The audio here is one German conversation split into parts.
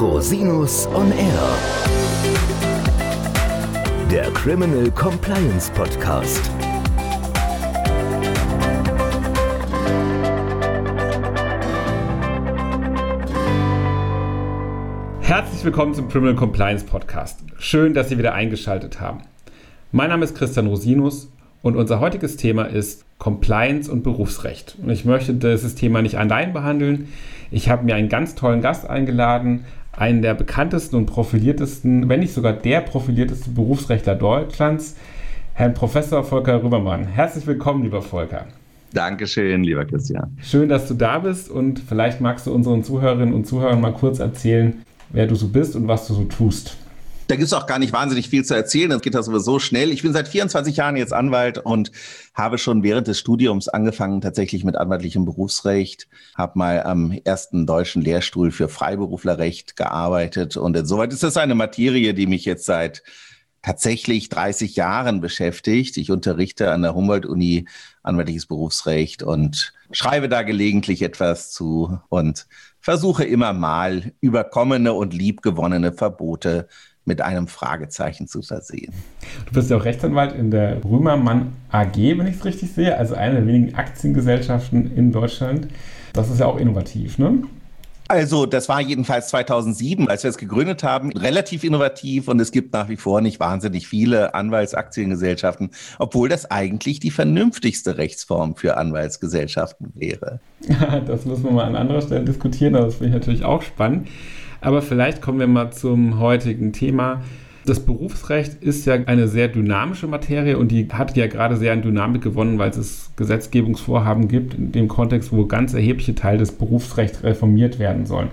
Rosinus on Air. Der Criminal Compliance Podcast. Herzlich willkommen zum Criminal Compliance Podcast. Schön, dass Sie wieder eingeschaltet haben. Mein Name ist Christian Rosinus und unser heutiges Thema ist Compliance und Berufsrecht. Und ich möchte dieses Thema nicht allein behandeln. Ich habe mir einen ganz tollen Gast eingeladen, einen der bekanntesten und profiliertesten, wenn nicht sogar der profilierteste Berufsrechtler Deutschlands, Herrn Professor Volker Rübermann. Herzlich willkommen, lieber Volker. Dankeschön, lieber Christian. Schön, dass du da bist und vielleicht magst du unseren Zuhörerinnen und Zuhörern mal kurz erzählen, wer du so bist und was du so tust. Da gibt es auch gar nicht wahnsinnig viel zu erzählen. Das geht das sowieso schnell. Ich bin seit 24 Jahren jetzt Anwalt und habe schon während des Studiums angefangen, tatsächlich mit anwaltlichem Berufsrecht. Habe mal am ersten deutschen Lehrstuhl für Freiberuflerrecht gearbeitet. Und insoweit ist das eine Materie, die mich jetzt seit tatsächlich 30 Jahren beschäftigt. Ich unterrichte an der Humboldt-Uni anwaltliches Berufsrecht und schreibe da gelegentlich etwas zu und versuche immer mal überkommene und liebgewonnene Verbote mit einem Fragezeichen zu versehen. Du bist ja auch Rechtsanwalt in der Römermann AG, wenn ich es richtig sehe, also eine der wenigen Aktiengesellschaften in Deutschland. Das ist ja auch innovativ, ne? Also, das war jedenfalls 2007, als wir es gegründet haben, relativ innovativ und es gibt nach wie vor nicht wahnsinnig viele Anwaltsaktiengesellschaften, obwohl das eigentlich die vernünftigste Rechtsform für Anwaltsgesellschaften wäre. das müssen wir mal an anderer Stelle diskutieren, aber das finde ich natürlich auch spannend. Aber vielleicht kommen wir mal zum heutigen Thema. Das Berufsrecht ist ja eine sehr dynamische Materie und die hat ja gerade sehr an Dynamik gewonnen, weil es Gesetzgebungsvorhaben gibt, in dem Kontext, wo ganz erhebliche Teile des Berufsrechts reformiert werden sollen.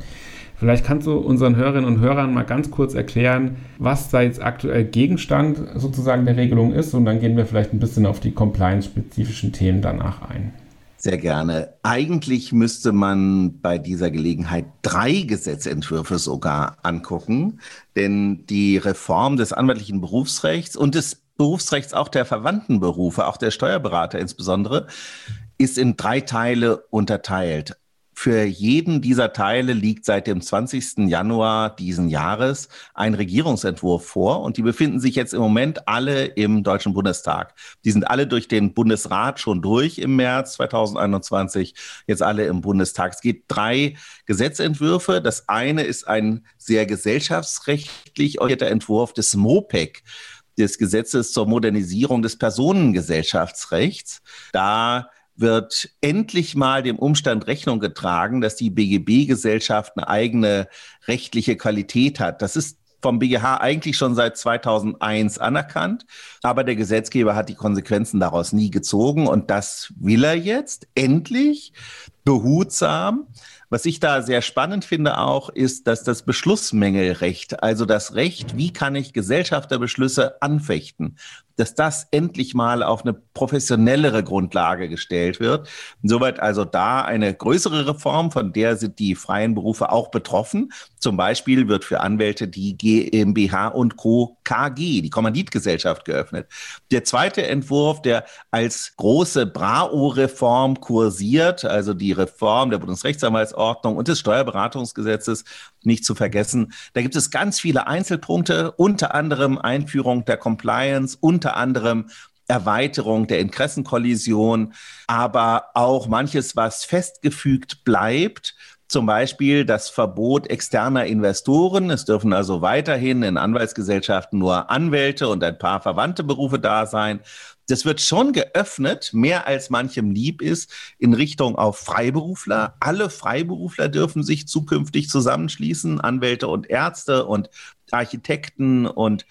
Vielleicht kannst du unseren Hörerinnen und Hörern mal ganz kurz erklären, was da jetzt aktuell Gegenstand sozusagen der Regelung ist und dann gehen wir vielleicht ein bisschen auf die compliance-spezifischen Themen danach ein. Sehr gerne. Eigentlich müsste man bei dieser Gelegenheit drei Gesetzentwürfe sogar angucken, denn die Reform des anwaltlichen Berufsrechts und des Berufsrechts auch der verwandten Berufe, auch der Steuerberater insbesondere, ist in drei Teile unterteilt. Für jeden dieser Teile liegt seit dem 20. Januar diesen Jahres ein Regierungsentwurf vor und die befinden sich jetzt im Moment alle im Deutschen Bundestag. Die sind alle durch den Bundesrat schon durch im März 2021, jetzt alle im Bundestag. Es gibt drei Gesetzentwürfe. Das eine ist ein sehr gesellschaftsrechtlich orientierter Entwurf des MOPEC des Gesetzes zur Modernisierung des Personengesellschaftsrechts. Da wird endlich mal dem Umstand Rechnung getragen, dass die BGB-Gesellschaft eine eigene rechtliche Qualität hat. Das ist vom BGH eigentlich schon seit 2001 anerkannt, aber der Gesetzgeber hat die Konsequenzen daraus nie gezogen und das will er jetzt endlich behutsam. Was ich da sehr spannend finde auch, ist, dass das Beschlussmängelrecht, also das Recht, wie kann ich Gesellschafterbeschlüsse anfechten, dass das endlich mal auf eine professionellere Grundlage gestellt wird. Insoweit also da eine größere Reform, von der sind die freien Berufe auch betroffen. Zum Beispiel wird für Anwälte die GmbH und Co. KG, die Kommanditgesellschaft, geöffnet. Der zweite Entwurf, der als große BRAO-Reform kursiert, also die Reform der Bundesrechtsanwaltsordnung und des Steuerberatungsgesetzes, nicht zu vergessen. Da gibt es ganz viele Einzelpunkte, unter anderem Einführung der Compliance, unter anderem Erweiterung der Interessenkollision, aber auch manches, was festgefügt bleibt. Zum Beispiel das Verbot externer Investoren. Es dürfen also weiterhin in Anwaltsgesellschaften nur Anwälte und ein paar verwandte Berufe da sein das wird schon geöffnet, mehr als manchem lieb ist, in Richtung auf Freiberufler. Alle Freiberufler dürfen sich zukünftig zusammenschließen, Anwälte und Ärzte und Architekten und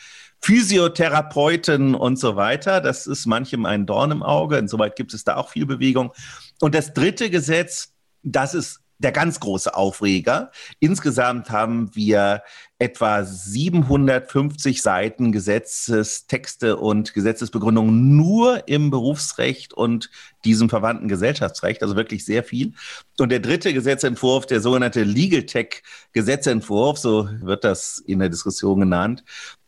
Physiotherapeuten und so weiter. Das ist manchem ein Dorn im Auge. Insoweit gibt es da auch viel Bewegung. Und das dritte Gesetz, das ist der ganz große Aufreger. Insgesamt haben wir etwa 750 Seiten Gesetzestexte und Gesetzesbegründungen nur im Berufsrecht und diesem verwandten Gesellschaftsrecht, also wirklich sehr viel. Und der dritte Gesetzentwurf, der sogenannte Legal Tech Gesetzentwurf, so wird das in der Diskussion genannt,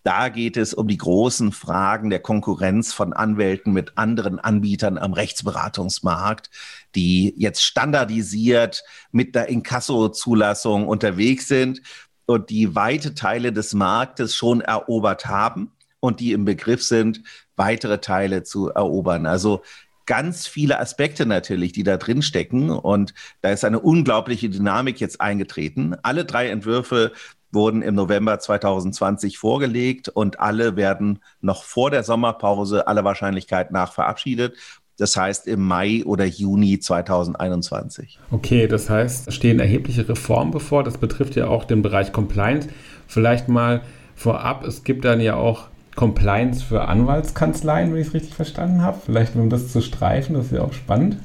da geht es um die großen Fragen der Konkurrenz von Anwälten mit anderen Anbietern am Rechtsberatungsmarkt, die jetzt standardisiert mit der Inkasso-Zulassung unterwegs sind. und die weite Teile des Marktes schon erobert haben und die im Begriff sind, weitere Teile zu erobern. Also ganz viele Aspekte natürlich, die da drin stecken. Und da ist eine unglaubliche Dynamik jetzt eingetreten. Alle drei Entwürfe wurden im November 2020 vorgelegt und alle werden noch vor der Sommerpause aller Wahrscheinlichkeit nach verabschiedet. Das heißt im Mai oder Juni 2021. Okay, das heißt, stehen erhebliche Reformen bevor. Das betrifft ja auch den Bereich Compliance. Vielleicht mal vorab, es gibt dann ja auch Compliance für Anwaltskanzleien, wenn ich es richtig verstanden habe. Vielleicht, um das zu streifen, das ist ja auch spannend.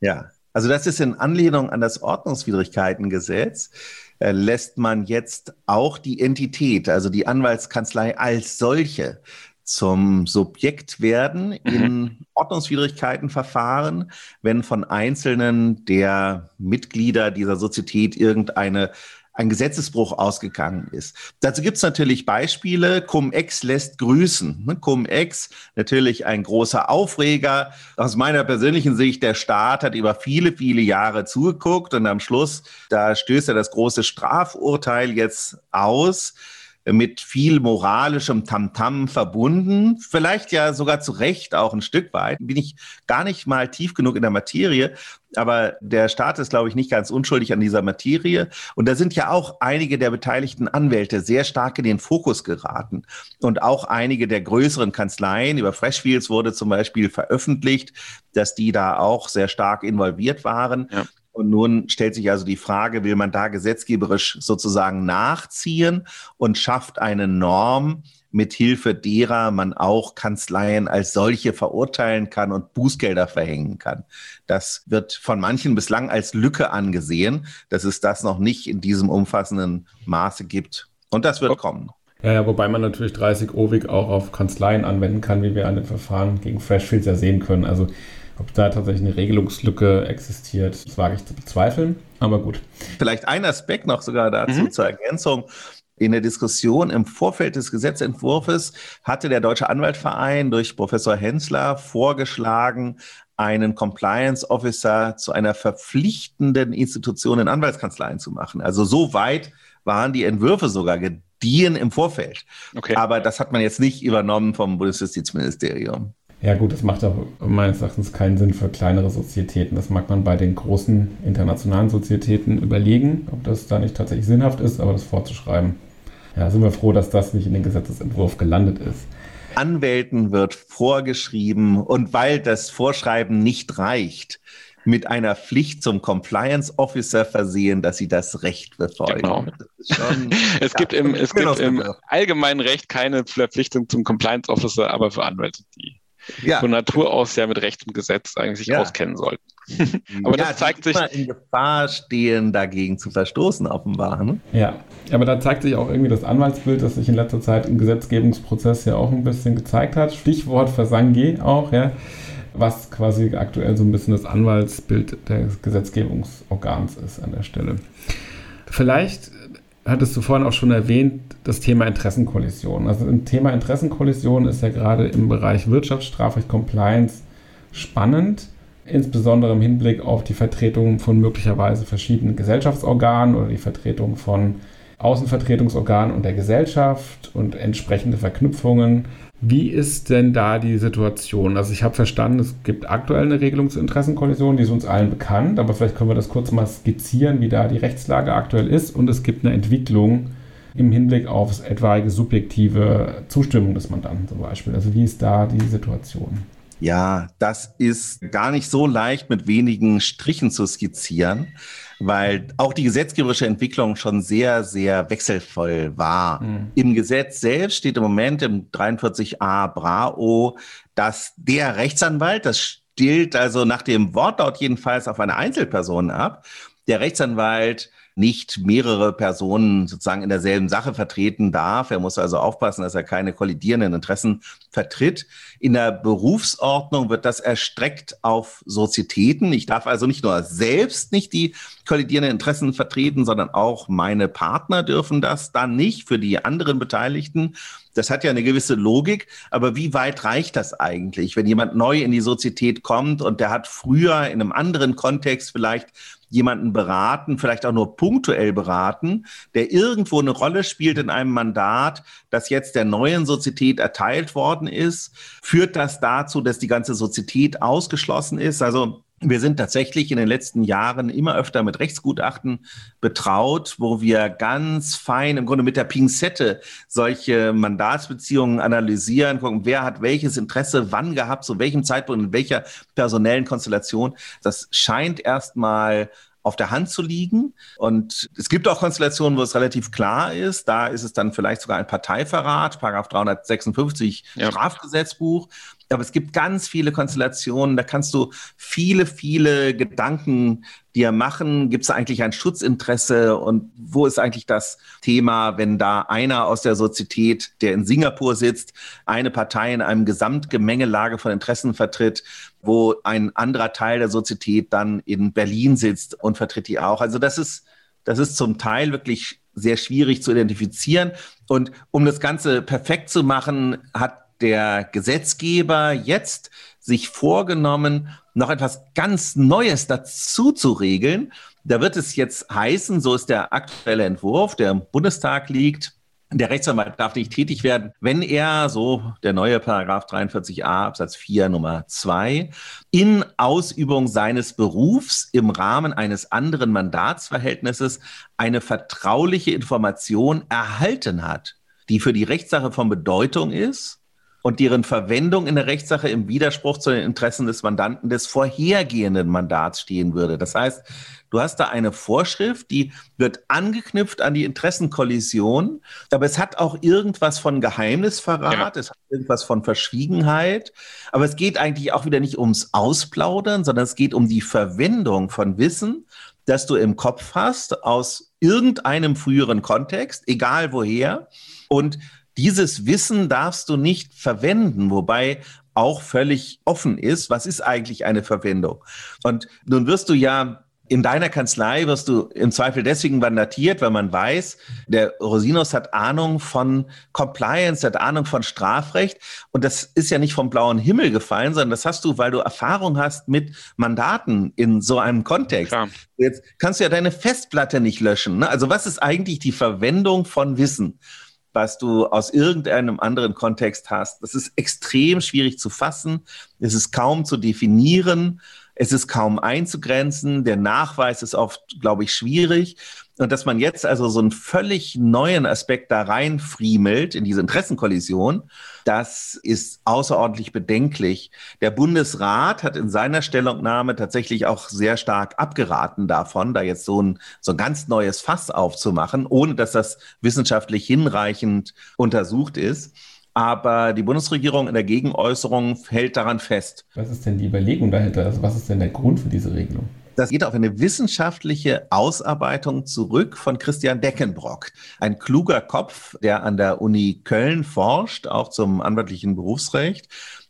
Ja, also das ist in Anlehnung an das Ordnungswidrigkeitengesetz, äh, lässt man jetzt auch die Entität, also die Anwaltskanzlei als solche, zum Subjekt werden mhm. in Ordnungswidrigkeitenverfahren, wenn von einzelnen der Mitglieder dieser Sozietät irgendeine ein Gesetzesbruch ausgegangen ist. Dazu gibt es natürlich Beispiele. Cum-Ex lässt grüßen. Ne, Cum-Ex, natürlich ein großer Aufreger. Aus meiner persönlichen Sicht, der Staat hat über viele, viele Jahre zugeguckt und am Schluss, da stößt er das große Strafurteil jetzt aus mit viel moralischem Tamtam -Tam verbunden, vielleicht ja sogar zu Recht auch ein Stück weit. Bin ich gar nicht mal tief genug in der Materie, aber der Staat ist, glaube ich, nicht ganz unschuldig an dieser Materie. Und da sind ja auch einige der beteiligten Anwälte sehr stark in den Fokus geraten. Und auch einige der größeren Kanzleien, über Freshfields wurde zum Beispiel veröffentlicht, dass die da auch sehr stark involviert waren. Ja. Und nun stellt sich also die Frage, will man da gesetzgeberisch sozusagen nachziehen und schafft eine Norm, mit Hilfe derer man auch Kanzleien als solche verurteilen kann und Bußgelder verhängen kann. Das wird von manchen bislang als Lücke angesehen, dass es das noch nicht in diesem umfassenden Maße gibt. Und das wird kommen. Ja, ja, wobei man natürlich 30 OWIG auch auf Kanzleien anwenden kann, wie wir an den Verfahren gegen Freshfields ja sehen können. Also ob da tatsächlich eine Regelungslücke existiert, das wage ich zu bezweifeln, aber gut. Vielleicht ein Aspekt noch sogar dazu mhm. zur Ergänzung. In der Diskussion im Vorfeld des Gesetzentwurfs hatte der Deutsche Anwaltverein durch Professor Hensler vorgeschlagen, einen Compliance Officer zu einer verpflichtenden Institution in Anwaltskanzleien zu machen. Also so weit waren die Entwürfe sogar gediehen im Vorfeld. Okay. Aber das hat man jetzt nicht übernommen vom Bundesjustizministerium. Ja gut, das macht auch meines Erachtens keinen Sinn für kleinere Sozietäten. Das mag man bei den großen internationalen Sozietäten überlegen, ob das da nicht tatsächlich sinnhaft ist, aber das vorzuschreiben. Ja, sind wir froh, dass das nicht in den Gesetzesentwurf gelandet ist. Anwälten wird vorgeschrieben und weil das Vorschreiben nicht reicht, mit einer Pflicht zum Compliance Officer versehen, dass sie das Recht befolgen. Genau. es gibt im, es gibt im allgemeinen Recht keine Verpflichtung zum Compliance Officer, aber für Anwälte die ja. von Natur aus ja mit Recht und Gesetz eigentlich sich ja. auskennen sollten. aber ja, das zeigt sich. in Gefahr stehen, dagegen zu verstoßen, offenbar. Ne? Ja, aber da zeigt sich auch irgendwie das Anwaltsbild, das sich in letzter Zeit im Gesetzgebungsprozess ja auch ein bisschen gezeigt hat. Stichwort Versangi auch, ja. Was quasi aktuell so ein bisschen das Anwaltsbild des Gesetzgebungsorgans ist an der Stelle. Vielleicht hattest du vorhin auch schon erwähnt, das Thema Interessenkollision. Also ein Thema Interessenkollision ist ja gerade im Bereich Wirtschaftsstrafrecht Compliance spannend, insbesondere im Hinblick auf die Vertretung von möglicherweise verschiedenen Gesellschaftsorganen oder die Vertretung von Außenvertretungsorganen und der Gesellschaft und entsprechende Verknüpfungen wie ist denn da die Situation? Also ich habe verstanden, es gibt aktuell eine Regelung zur Interessenkollision, die ist uns allen bekannt, aber vielleicht können wir das kurz mal skizzieren, wie da die Rechtslage aktuell ist. Und es gibt eine Entwicklung im Hinblick auf etwaige subjektive Zustimmung des Mandanten zum Beispiel. Also wie ist da die Situation? Ja, das ist gar nicht so leicht mit wenigen Strichen zu skizzieren weil auch die gesetzgeberische Entwicklung schon sehr, sehr wechselvoll war. Mhm. Im Gesetz selbst steht im Moment im 43a Brao, dass der Rechtsanwalt, das stillt also nach dem Wortlaut jedenfalls auf eine Einzelperson ab, der Rechtsanwalt nicht mehrere Personen sozusagen in derselben Sache vertreten darf. Er muss also aufpassen, dass er keine kollidierenden Interessen vertritt. In der Berufsordnung wird das erstreckt auf Sozietäten. Ich darf also nicht nur selbst nicht die kollidierenden Interessen vertreten, sondern auch meine Partner dürfen das dann nicht für die anderen Beteiligten. Das hat ja eine gewisse Logik, aber wie weit reicht das eigentlich, wenn jemand neu in die Sozietät kommt und der hat früher in einem anderen Kontext vielleicht jemanden beraten, vielleicht auch nur punktuell beraten, der irgendwo eine Rolle spielt in einem Mandat, das jetzt der neuen Sozietät erteilt worden ist, führt das dazu, dass die ganze Sozietät ausgeschlossen ist. Also wir sind tatsächlich in den letzten Jahren immer öfter mit Rechtsgutachten betraut, wo wir ganz fein im Grunde mit der Pinzette solche Mandatsbeziehungen analysieren, gucken, wer hat welches Interesse wann gehabt, zu welchem Zeitpunkt, in welcher personellen Konstellation. Das scheint erstmal auf der Hand zu liegen. Und es gibt auch Konstellationen, wo es relativ klar ist. Da ist es dann vielleicht sogar ein Parteiverrat, Paragraph 356 ja. Strafgesetzbuch. Aber es gibt ganz viele Konstellationen, da kannst du viele, viele Gedanken dir machen. Gibt es eigentlich ein Schutzinteresse und wo ist eigentlich das Thema, wenn da einer aus der Sozietät, der in Singapur sitzt, eine Partei in einem Gesamtgemengelage von Interessen vertritt, wo ein anderer Teil der Sozietät dann in Berlin sitzt und vertritt die auch. Also das ist, das ist zum Teil wirklich sehr schwierig zu identifizieren. Und um das Ganze perfekt zu machen, hat der Gesetzgeber jetzt sich vorgenommen, noch etwas ganz Neues dazu zu regeln. Da wird es jetzt heißen, so ist der aktuelle Entwurf, der im Bundestag liegt, der Rechtsanwalt darf nicht tätig werden, wenn er, so der neue Paragraph 43a Absatz 4 Nummer 2, in Ausübung seines Berufs im Rahmen eines anderen Mandatsverhältnisses eine vertrauliche Information erhalten hat, die für die Rechtssache von Bedeutung ist und deren Verwendung in der Rechtssache im Widerspruch zu den Interessen des Mandanten des vorhergehenden Mandats stehen würde. Das heißt, du hast da eine Vorschrift, die wird angeknüpft an die Interessenkollision, aber es hat auch irgendwas von Geheimnisverrat, ja. es hat irgendwas von Verschwiegenheit, aber es geht eigentlich auch wieder nicht ums Ausplaudern, sondern es geht um die Verwendung von Wissen, das du im Kopf hast aus irgendeinem früheren Kontext, egal woher. Und dieses Wissen darfst du nicht verwenden, wobei auch völlig offen ist, was ist eigentlich eine Verwendung. Und nun wirst du ja in deiner Kanzlei wirst du im Zweifel deswegen mandatiert, weil man weiß, der Rosinus hat Ahnung von Compliance, hat Ahnung von Strafrecht. Und das ist ja nicht vom blauen Himmel gefallen, sondern das hast du, weil du Erfahrung hast mit Mandaten in so einem Kontext. Klar. Jetzt kannst du ja deine Festplatte nicht löschen. Ne? Also was ist eigentlich die Verwendung von Wissen? Was du aus irgendeinem anderen Kontext hast. Das ist extrem schwierig zu fassen. Es ist kaum zu definieren. Es ist kaum einzugrenzen. Der Nachweis ist oft, glaube ich, schwierig. Und dass man jetzt also so einen völlig neuen Aspekt da reinfriemelt in diese Interessenkollision, das ist außerordentlich bedenklich. Der Bundesrat hat in seiner Stellungnahme tatsächlich auch sehr stark abgeraten davon, da jetzt so ein, so ein ganz neues Fass aufzumachen, ohne dass das wissenschaftlich hinreichend untersucht ist. Aber die Bundesregierung in der Gegenäußerung hält daran fest. Was ist denn die Überlegung dahinter? Also was ist denn der Grund für diese Regelung? Das geht auf eine wissenschaftliche Ausarbeitung zurück von Christian Deckenbrock. Ein kluger Kopf, der an der Uni Köln forscht, auch zum anwaltlichen Berufsrecht.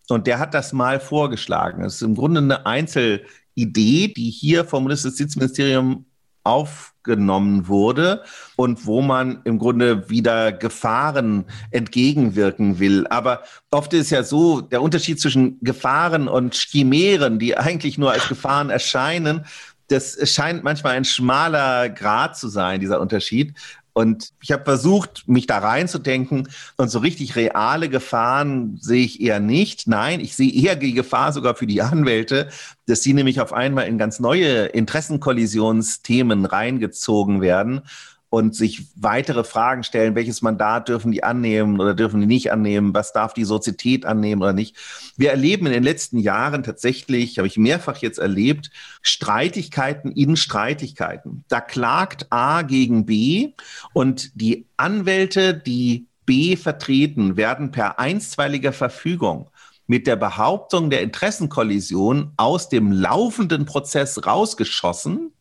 Und der hat das mal vorgeschlagen. Es ist im Grunde eine Einzelidee, die hier vom Bundesjustizministerium aufgenommen wurde und wo man im Grunde wieder Gefahren entgegenwirken will. Aber oft ist ja so, der Unterschied zwischen Gefahren und Chimären, die eigentlich nur als Gefahren erscheinen, das scheint manchmal ein schmaler Grad zu sein, dieser Unterschied. Und ich habe versucht, mich da reinzudenken und so richtig reale Gefahren sehe ich eher nicht. Nein, ich sehe eher die Gefahr sogar für die Anwälte, dass sie nämlich auf einmal in ganz neue Interessenkollisionsthemen reingezogen werden und sich weitere Fragen stellen, welches Mandat dürfen die annehmen oder dürfen die nicht annehmen, was darf die Sozietät annehmen oder nicht. Wir erleben in den letzten Jahren tatsächlich, habe ich mehrfach jetzt erlebt, Streitigkeiten in Streitigkeiten. Da klagt A gegen B und die Anwälte, die B vertreten, werden per einstweiliger Verfügung mit der Behauptung der Interessenkollision aus dem laufenden Prozess rausgeschossen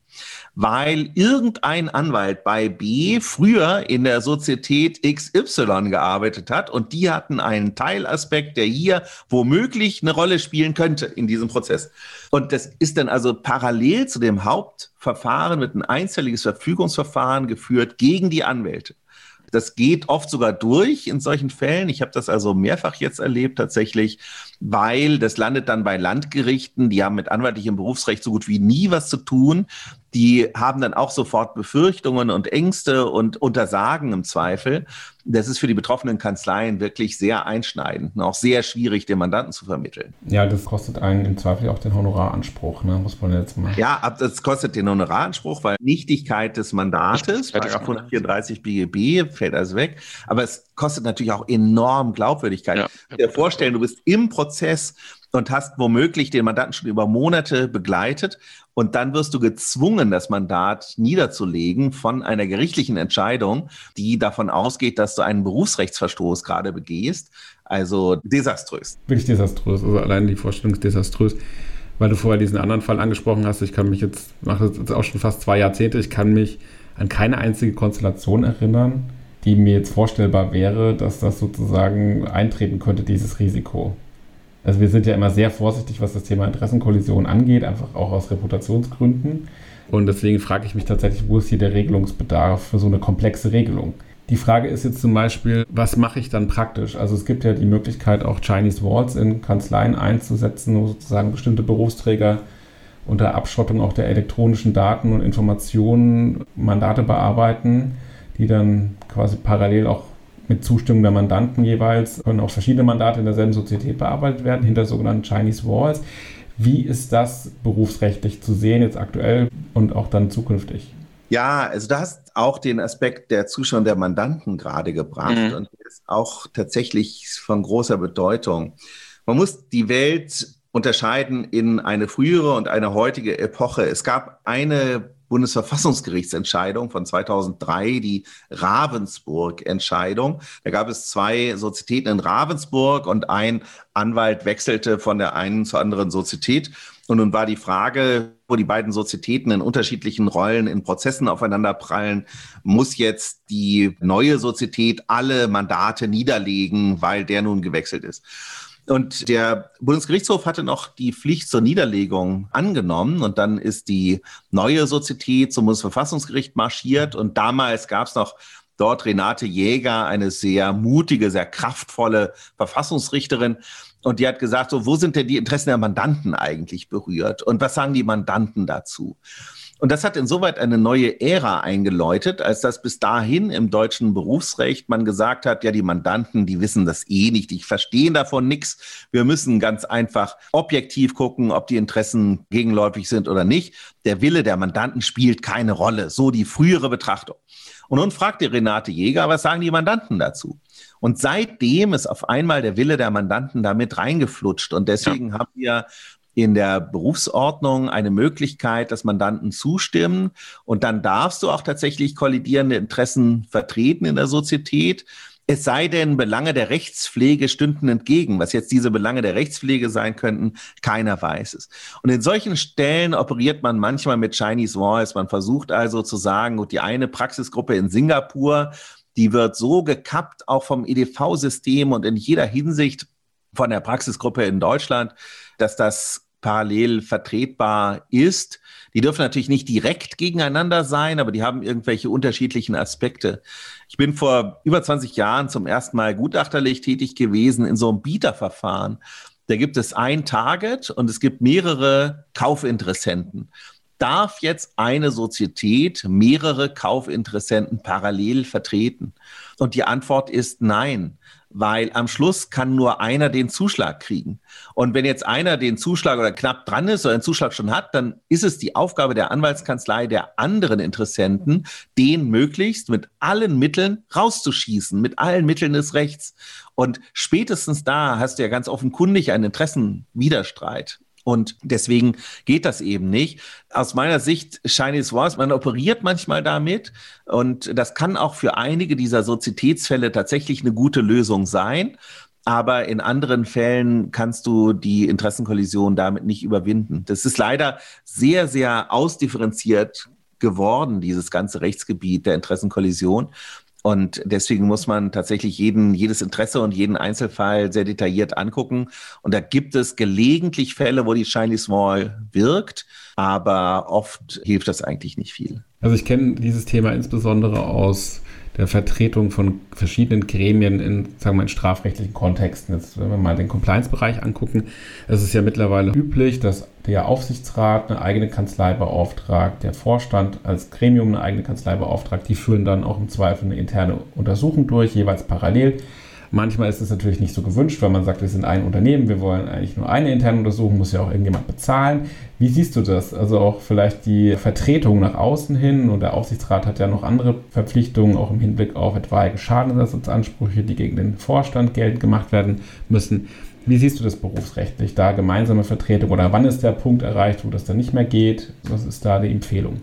weil irgendein Anwalt bei B früher in der Sozietät XY gearbeitet hat und die hatten einen Teilaspekt, der hier womöglich eine Rolle spielen könnte in diesem Prozess. Und das ist dann also parallel zu dem Hauptverfahren mit ein einzelliges Verfügungsverfahren geführt gegen die Anwälte. Das geht oft sogar durch in solchen Fällen. Ich habe das also mehrfach jetzt erlebt tatsächlich, weil das landet dann bei Landgerichten, die haben mit anwaltlichem Berufsrecht so gut wie nie was zu tun. Die haben dann auch sofort Befürchtungen und Ängste und Untersagen im Zweifel. Das ist für die betroffenen Kanzleien wirklich sehr einschneidend und auch sehr schwierig, den Mandanten zu vermitteln. Ja, das kostet einen im Zweifel auch den Honoraranspruch, ne? muss man jetzt mal. Ja, das kostet den Honoraranspruch, weil Nichtigkeit des Mandates, Paragraph 134 BGB, fällt also weg. Aber es kostet natürlich auch enorm Glaubwürdigkeit. Ja. Dir vorstellen, du bist im Prozess und hast womöglich den Mandanten schon über Monate begleitet und dann wirst du gezwungen, das Mandat niederzulegen von einer gerichtlichen Entscheidung, die davon ausgeht, dass du einen Berufsrechtsverstoß gerade begehst. Also desaströs. Wirklich desaströs. Also allein die Vorstellung ist desaströs. Weil du vorher diesen anderen Fall angesprochen hast, ich kann mich jetzt, mache das jetzt auch schon fast zwei Jahrzehnte, ich kann mich an keine einzige Konstellation erinnern, die mir jetzt vorstellbar wäre, dass das sozusagen eintreten könnte, dieses Risiko. Also wir sind ja immer sehr vorsichtig, was das Thema Interessenkollision angeht, einfach auch aus Reputationsgründen. Und deswegen frage ich mich tatsächlich, wo ist hier der Regelungsbedarf für so eine komplexe Regelung? Die Frage ist jetzt zum Beispiel, was mache ich dann praktisch? Also es gibt ja die Möglichkeit, auch Chinese Walls in Kanzleien einzusetzen, wo sozusagen bestimmte Berufsträger unter Abschottung auch der elektronischen Daten und Informationen Mandate bearbeiten, die dann quasi parallel auch mit Zustimmung der Mandanten jeweils können auch verschiedene Mandate in derselben Sozietät bearbeitet werden, hinter sogenannten Chinese Walls. Wie ist das berufsrechtlich zu sehen, jetzt aktuell und auch dann zukünftig? Ja, also du hast auch den Aspekt der Zuschauer der Mandanten gerade gebracht mhm. und ist auch tatsächlich von großer Bedeutung. Man muss die Welt unterscheiden in eine frühere und eine heutige Epoche. Es gab eine Bundesverfassungsgerichtsentscheidung von 2003, die Ravensburg-Entscheidung. Da gab es zwei Sozietäten in Ravensburg und ein Anwalt wechselte von der einen zur anderen Sozietät. Und nun war die Frage, wo die beiden Sozietäten in unterschiedlichen Rollen in Prozessen aufeinander prallen, muss jetzt die neue Sozietät alle Mandate niederlegen, weil der nun gewechselt ist. Und der Bundesgerichtshof hatte noch die Pflicht zur Niederlegung angenommen und dann ist die neue Sozietät zum Bundesverfassungsgericht marschiert und damals gab es noch dort Renate Jäger, eine sehr mutige, sehr kraftvolle Verfassungsrichterin. Und die hat gesagt, so, wo sind denn die Interessen der Mandanten eigentlich berührt? Und was sagen die Mandanten dazu? Und das hat insoweit eine neue Ära eingeläutet, als dass bis dahin im deutschen Berufsrecht man gesagt hat, ja, die Mandanten, die wissen das eh nicht, die verstehen davon nichts. Wir müssen ganz einfach objektiv gucken, ob die Interessen gegenläufig sind oder nicht. Der Wille der Mandanten spielt keine Rolle, so die frühere Betrachtung. Und nun fragte Renate Jäger, was sagen die Mandanten dazu? Und seitdem ist auf einmal der Wille der Mandanten damit reingeflutscht. Und deswegen ja. haben wir in der Berufsordnung eine Möglichkeit, dass Mandanten zustimmen. Und dann darfst du auch tatsächlich kollidierende Interessen vertreten in der Sozietät. Es sei denn, Belange der Rechtspflege stünden entgegen. Was jetzt diese Belange der Rechtspflege sein könnten, keiner weiß es. Und in solchen Stellen operiert man manchmal mit Chinese Walls. Man versucht also zu sagen, gut, die eine Praxisgruppe in Singapur, die wird so gekappt, auch vom EDV-System und in jeder Hinsicht von der Praxisgruppe in Deutschland, dass das parallel vertretbar ist. Die dürfen natürlich nicht direkt gegeneinander sein, aber die haben irgendwelche unterschiedlichen Aspekte. Ich bin vor über 20 Jahren zum ersten Mal gutachterlich tätig gewesen in so einem Bieterverfahren. Da gibt es ein Target und es gibt mehrere Kaufinteressenten. Darf jetzt eine Sozietät mehrere Kaufinteressenten parallel vertreten? Und die Antwort ist nein weil am Schluss kann nur einer den Zuschlag kriegen. Und wenn jetzt einer den Zuschlag oder knapp dran ist oder einen Zuschlag schon hat, dann ist es die Aufgabe der Anwaltskanzlei der anderen Interessenten, den möglichst mit allen Mitteln rauszuschießen, mit allen Mitteln des Rechts. Und spätestens da hast du ja ganz offenkundig einen Interessenwiderstreit. Und deswegen geht das eben nicht. Aus meiner Sicht, Chinese Walls, man operiert manchmal damit. Und das kann auch für einige dieser Sozietätsfälle tatsächlich eine gute Lösung sein. Aber in anderen Fällen kannst du die Interessenkollision damit nicht überwinden. Das ist leider sehr, sehr ausdifferenziert geworden, dieses ganze Rechtsgebiet der Interessenkollision. Und deswegen muss man tatsächlich jeden, jedes Interesse und jeden Einzelfall sehr detailliert angucken. Und da gibt es gelegentlich Fälle, wo die Chinese Wall wirkt, aber oft hilft das eigentlich nicht viel. Also ich kenne dieses Thema insbesondere aus der Vertretung von verschiedenen Gremien in, sagen wir in strafrechtlichen Kontexten. Jetzt, wenn wir mal den Compliance-Bereich angucken, es ist ja mittlerweile üblich, dass der Aufsichtsrat eine eigene Kanzlei beauftragt, der Vorstand als Gremium eine eigene Kanzlei beauftragt. Die führen dann auch im Zweifel eine interne Untersuchung durch, jeweils parallel. Manchmal ist es natürlich nicht so gewünscht, weil man sagt, wir sind ein Unternehmen, wir wollen eigentlich nur eine interne Untersuchung, muss ja auch irgendjemand bezahlen. Wie siehst du das? Also auch vielleicht die Vertretung nach außen hin und der Aufsichtsrat hat ja noch andere Verpflichtungen, auch im Hinblick auf etwaige Schadensersatzansprüche, die gegen den Vorstand geltend gemacht werden müssen. Wie siehst du das berufsrechtlich? Da gemeinsame Vertretung oder wann ist der Punkt erreicht, wo das dann nicht mehr geht? Was ist da die Empfehlung?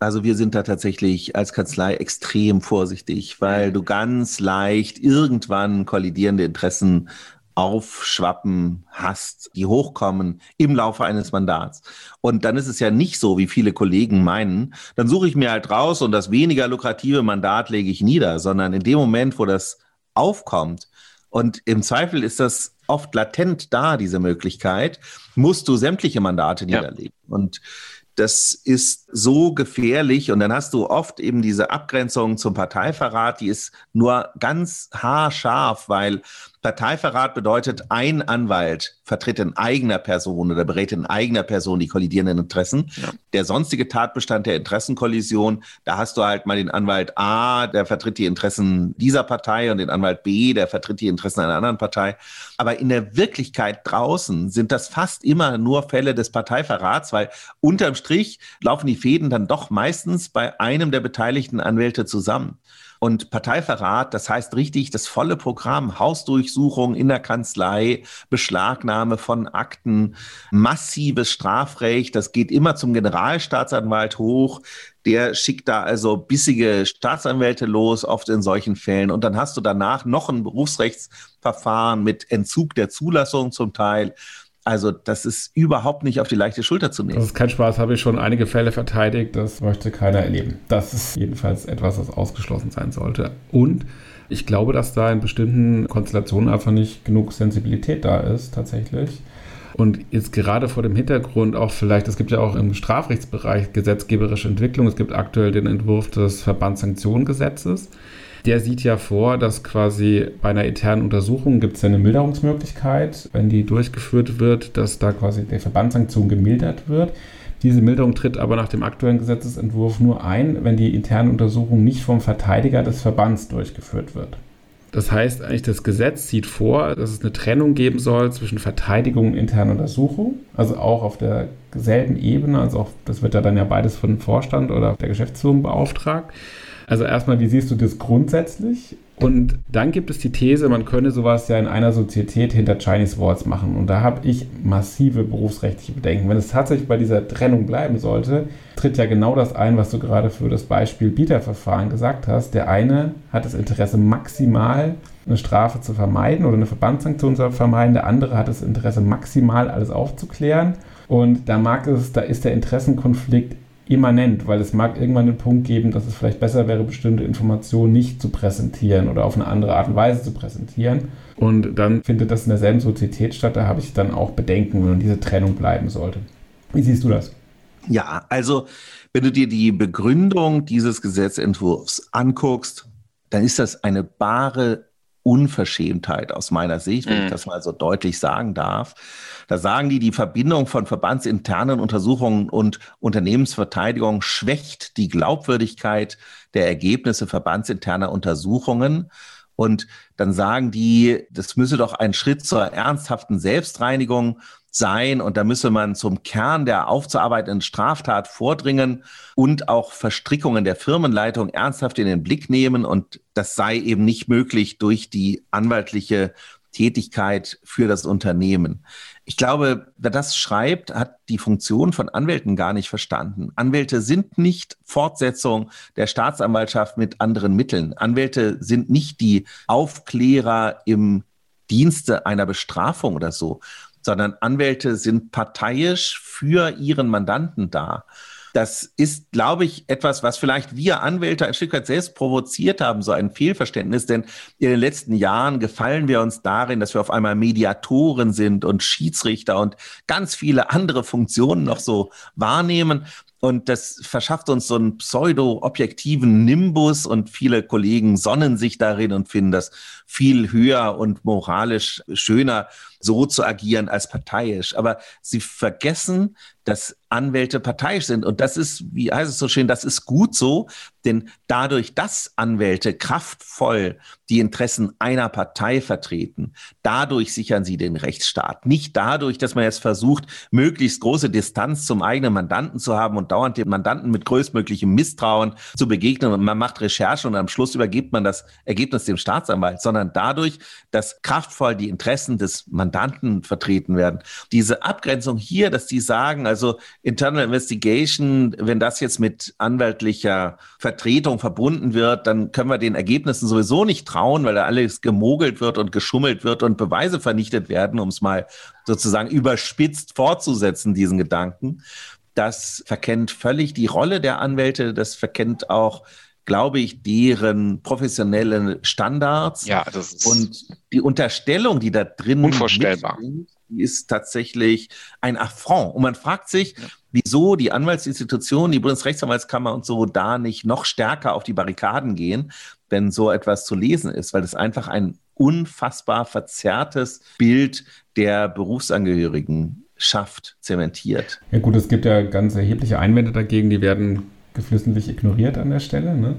Also wir sind da tatsächlich als Kanzlei extrem vorsichtig, weil du ganz leicht irgendwann kollidierende Interessen aufschwappen hast, die hochkommen im Laufe eines Mandats. Und dann ist es ja nicht so, wie viele Kollegen meinen, dann suche ich mir halt raus und das weniger lukrative Mandat lege ich nieder, sondern in dem Moment, wo das aufkommt, und im Zweifel ist das oft latent da, diese Möglichkeit, musst du sämtliche Mandate ja. niederlegen. Und das ist so gefährlich. Und dann hast du oft eben diese Abgrenzung zum Parteiverrat, die ist nur ganz haarscharf, weil Parteiverrat bedeutet, ein Anwalt vertritt in eigener Person oder berät in eigener Person die kollidierenden Interessen. Ja. Der sonstige Tatbestand der Interessenkollision, da hast du halt mal den Anwalt A, der vertritt die Interessen dieser Partei und den Anwalt B, der vertritt die Interessen einer anderen Partei. Aber in der Wirklichkeit draußen sind das fast immer nur Fälle des Parteiverrats, weil unterm Strich laufen die Fäden dann doch meistens bei einem der beteiligten Anwälte zusammen. Und Parteiverrat, das heißt richtig das volle Programm, Hausdurchsuchung in der Kanzlei, Beschlagnahme von Akten, massives Strafrecht, das geht immer zum Generalstaatsanwalt hoch. Der schickt da also bissige Staatsanwälte los, oft in solchen Fällen. Und dann hast du danach noch ein Berufsrechtsverfahren mit Entzug der Zulassung zum Teil. Also das ist überhaupt nicht auf die leichte Schulter zu nehmen. Das ist kein Spaß, habe ich schon einige Fälle verteidigt. Das möchte keiner erleben. Das ist jedenfalls etwas, was ausgeschlossen sein sollte. Und ich glaube, dass da in bestimmten Konstellationen einfach nicht genug Sensibilität da ist, tatsächlich. Und jetzt gerade vor dem Hintergrund auch vielleicht, es gibt ja auch im Strafrechtsbereich gesetzgeberische Entwicklung. Es gibt aktuell den Entwurf des Verbandssanktionengesetzes der sieht ja vor, dass quasi bei einer internen Untersuchung gibt es ja eine Milderungsmöglichkeit, wenn die durchgeführt wird, dass da quasi die Verbandssanktion gemildert wird. Diese Milderung tritt aber nach dem aktuellen Gesetzesentwurf nur ein, wenn die interne Untersuchung nicht vom Verteidiger des Verbands durchgeführt wird. Das heißt eigentlich, das Gesetz sieht vor, dass es eine Trennung geben soll zwischen Verteidigung und interner Untersuchung, also auch auf derselben Ebene, also auch, das wird ja dann ja beides von dem Vorstand oder der Geschäftsführung beauftragt. Also erstmal, wie siehst du das grundsätzlich? Und dann gibt es die These, man könne sowas ja in einer Sozietät hinter Chinese Walls machen. Und da habe ich massive berufsrechtliche Bedenken. Wenn es tatsächlich bei dieser Trennung bleiben sollte, tritt ja genau das ein, was du gerade für das Beispiel Bieterverfahren gesagt hast. Der eine hat das Interesse maximal eine Strafe zu vermeiden oder eine Verbandssanktion zu vermeiden. Der andere hat das Interesse maximal alles aufzuklären. Und da mag es, da ist der Interessenkonflikt immanent, weil es mag irgendwann den Punkt geben, dass es vielleicht besser wäre, bestimmte Informationen nicht zu präsentieren oder auf eine andere Art und Weise zu präsentieren. Und dann findet das in derselben Sozietät statt. Da habe ich dann auch Bedenken, wenn diese Trennung bleiben sollte. Wie siehst du das? Ja, also wenn du dir die Begründung dieses Gesetzentwurfs anguckst, dann ist das eine bare Unverschämtheit aus meiner Sicht, wenn ich mhm. das mal so deutlich sagen darf. Da sagen die, die Verbindung von verbandsinternen Untersuchungen und Unternehmensverteidigung schwächt die Glaubwürdigkeit der Ergebnisse verbandsinterner Untersuchungen. Und dann sagen die, das müsse doch ein Schritt zur ernsthaften Selbstreinigung sein und da müsse man zum Kern der aufzuarbeitenden Straftat vordringen und auch Verstrickungen der Firmenleitung ernsthaft in den Blick nehmen und das sei eben nicht möglich durch die anwaltliche Tätigkeit für das Unternehmen. Ich glaube, wer das schreibt, hat die Funktion von Anwälten gar nicht verstanden. Anwälte sind nicht Fortsetzung der Staatsanwaltschaft mit anderen Mitteln. Anwälte sind nicht die Aufklärer im Dienste einer Bestrafung oder so, sondern Anwälte sind parteiisch für ihren Mandanten da. Das ist, glaube ich, etwas, was vielleicht wir Anwälte ein Stück weit selbst provoziert haben, so ein Fehlverständnis. Denn in den letzten Jahren gefallen wir uns darin, dass wir auf einmal Mediatoren sind und Schiedsrichter und ganz viele andere Funktionen noch so wahrnehmen. Und das verschafft uns so einen pseudo-objektiven Nimbus und viele Kollegen sonnen sich darin und finden das viel höher und moralisch schöner, so zu agieren als parteiisch. Aber sie vergessen, dass Anwälte parteiisch sind. Und das ist, wie heißt es so schön, das ist gut so, denn dadurch, dass Anwälte kraftvoll die Interessen einer Partei vertreten, dadurch sichern sie den Rechtsstaat. Nicht dadurch, dass man jetzt versucht, möglichst große Distanz zum eigenen Mandanten zu haben und dauernd dem Mandanten mit größtmöglichem Misstrauen zu begegnen und man macht Recherche und am Schluss übergibt man das Ergebnis dem Staatsanwalt, sondern dadurch, dass kraftvoll die Interessen des Mandanten vertreten werden. Diese Abgrenzung hier, dass die sagen, also Internal Investigation, wenn das jetzt mit anwaltlicher Vertretung verbunden wird, dann können wir den Ergebnissen sowieso nicht trauen, weil da alles gemogelt wird und geschummelt wird und Beweise vernichtet werden, um es mal sozusagen überspitzt fortzusetzen, diesen Gedanken. Das verkennt völlig die Rolle der Anwälte, das verkennt auch glaube ich, deren professionellen Standards. Ja, das ist und die Unterstellung, die da drin unvorstellbar. Die ist tatsächlich ein Affront. Und man fragt sich, ja. wieso die Anwaltsinstitutionen, die Bundesrechtsanwaltskammer und so da nicht noch stärker auf die Barrikaden gehen, wenn so etwas zu lesen ist, weil das einfach ein unfassbar verzerrtes Bild der Berufsangehörigen schafft, zementiert. Ja gut, es gibt ja ganz erhebliche Einwände dagegen, die werden geflissentlich ignoriert an der Stelle. Ne?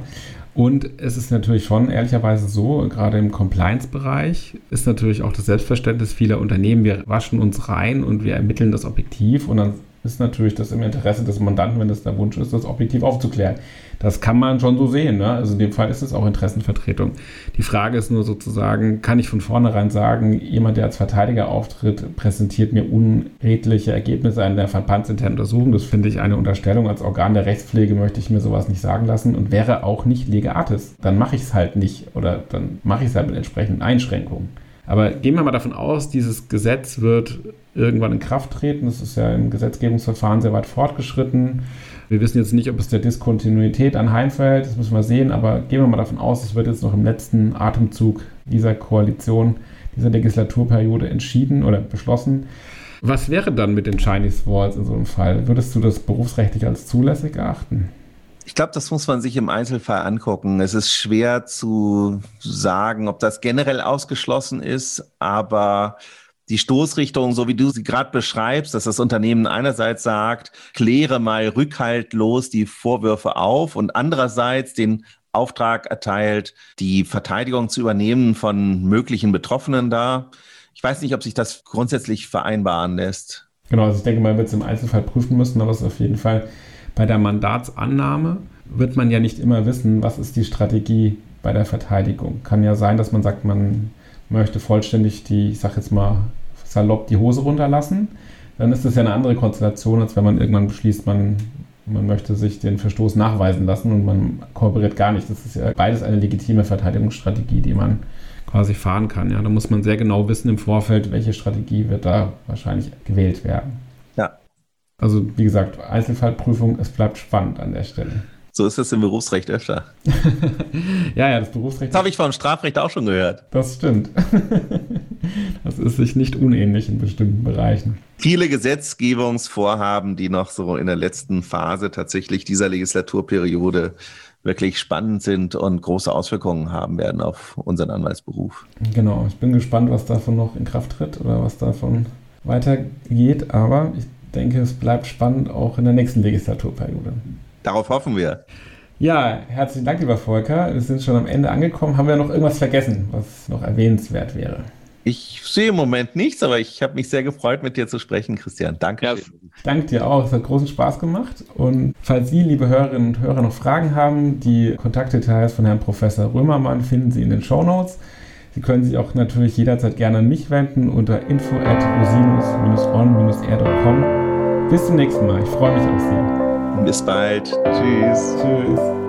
Und es ist natürlich schon ehrlicherweise so, gerade im Compliance-Bereich ist natürlich auch das Selbstverständnis vieler Unternehmen, wir waschen uns rein und wir ermitteln das objektiv und dann ist natürlich das im Interesse des Mandanten, wenn das der Wunsch ist, das objektiv aufzuklären. Das kann man schon so sehen. Ne? Also in dem Fall ist es auch Interessenvertretung. Die Frage ist nur sozusagen, kann ich von vornherein sagen, jemand, der als Verteidiger auftritt, präsentiert mir unredliche Ergebnisse einer verbandsinternen Untersuchung. Das finde ich eine Unterstellung. Als Organ der Rechtspflege möchte ich mir sowas nicht sagen lassen und wäre auch nicht legatis. Dann mache ich es halt nicht oder dann mache ich es halt mit entsprechenden Einschränkungen. Aber gehen wir mal davon aus, dieses Gesetz wird irgendwann in Kraft treten. Das ist ja im Gesetzgebungsverfahren sehr weit fortgeschritten. Wir wissen jetzt nicht, ob es der Diskontinuität anheimfällt, das müssen wir sehen, aber gehen wir mal davon aus, es wird jetzt noch im letzten Atemzug dieser Koalition, dieser Legislaturperiode entschieden oder beschlossen. Was wäre dann mit den Chinese Walls in so einem Fall? Würdest du das berufsrechtlich als zulässig erachten? Ich glaube, das muss man sich im Einzelfall angucken. Es ist schwer zu sagen, ob das generell ausgeschlossen ist, aber die Stoßrichtung, so wie du sie gerade beschreibst, dass das Unternehmen einerseits sagt, kläre mal rückhaltlos die Vorwürfe auf und andererseits den Auftrag erteilt, die Verteidigung zu übernehmen von möglichen Betroffenen da. Ich weiß nicht, ob sich das grundsätzlich vereinbaren lässt. Genau, also ich denke, man wird es im Einzelfall prüfen müssen, aber es ist auf jeden Fall bei der Mandatsannahme wird man ja nicht immer wissen, was ist die Strategie bei der Verteidigung. Kann ja sein, dass man sagt, man möchte vollständig die, ich sag jetzt mal salopp, die Hose runterlassen. Dann ist das ja eine andere Konstellation, als wenn man irgendwann beschließt, man, man möchte sich den Verstoß nachweisen lassen und man kooperiert gar nicht. Das ist ja beides eine legitime Verteidigungsstrategie, die man quasi fahren kann. Ja, da muss man sehr genau wissen im Vorfeld, welche Strategie wird da wahrscheinlich gewählt werden. Also wie gesagt, Einzelfallprüfung, es bleibt spannend an der Stelle. So ist es im Berufsrecht öfter. ja, ja, das Berufsrecht. Das habe ich vom Strafrecht auch schon gehört. Das stimmt. das ist sich nicht unähnlich in bestimmten Bereichen. Viele Gesetzgebungsvorhaben, die noch so in der letzten Phase tatsächlich dieser Legislaturperiode wirklich spannend sind und große Auswirkungen haben werden auf unseren Anwaltsberuf. Genau, ich bin gespannt, was davon noch in Kraft tritt oder was davon weitergeht, aber ich denke, es bleibt spannend auch in der nächsten Legislaturperiode. Darauf hoffen wir. Ja, herzlichen Dank, lieber Volker. Wir sind schon am Ende angekommen. Haben wir noch irgendwas vergessen, was noch erwähnenswert wäre? Ich sehe im Moment nichts, aber ich habe mich sehr gefreut, mit dir zu sprechen, Christian. Danke. Ja, danke dir auch. Es hat großen Spaß gemacht. Und falls Sie, liebe Hörerinnen und Hörer, noch Fragen haben, die Kontaktdetails von Herrn Professor Römermann finden Sie in den Show Notes. Sie können sich auch natürlich jederzeit gerne an mich wenden unter info at rosinus-on-r.com. Bis zum nächsten Mal. Ich freue mich auf Sie. Bis bald. Tschüss. Tschüss.